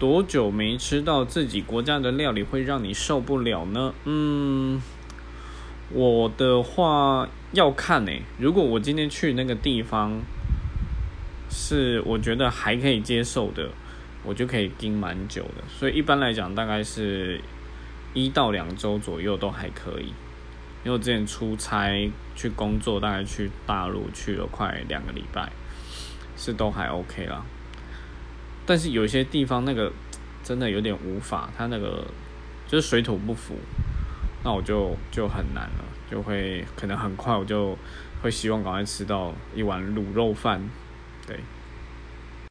多久没吃到自己国家的料理会让你受不了呢？嗯，我的话要看诶、如果我今天去那个地方是我觉得还可以接受的，我就可以盯蛮久的。所以一般来讲，大概是一到两周左右都还可以。因为我之前出差去工作，大概去大陆去了快两个礼拜，是都还 OK 啦。但是有些地方那个 真的有点无法，它那个就是水土不服，那我就就很难了，就会可能很快我就会希望赶快吃到一碗卤肉饭，对。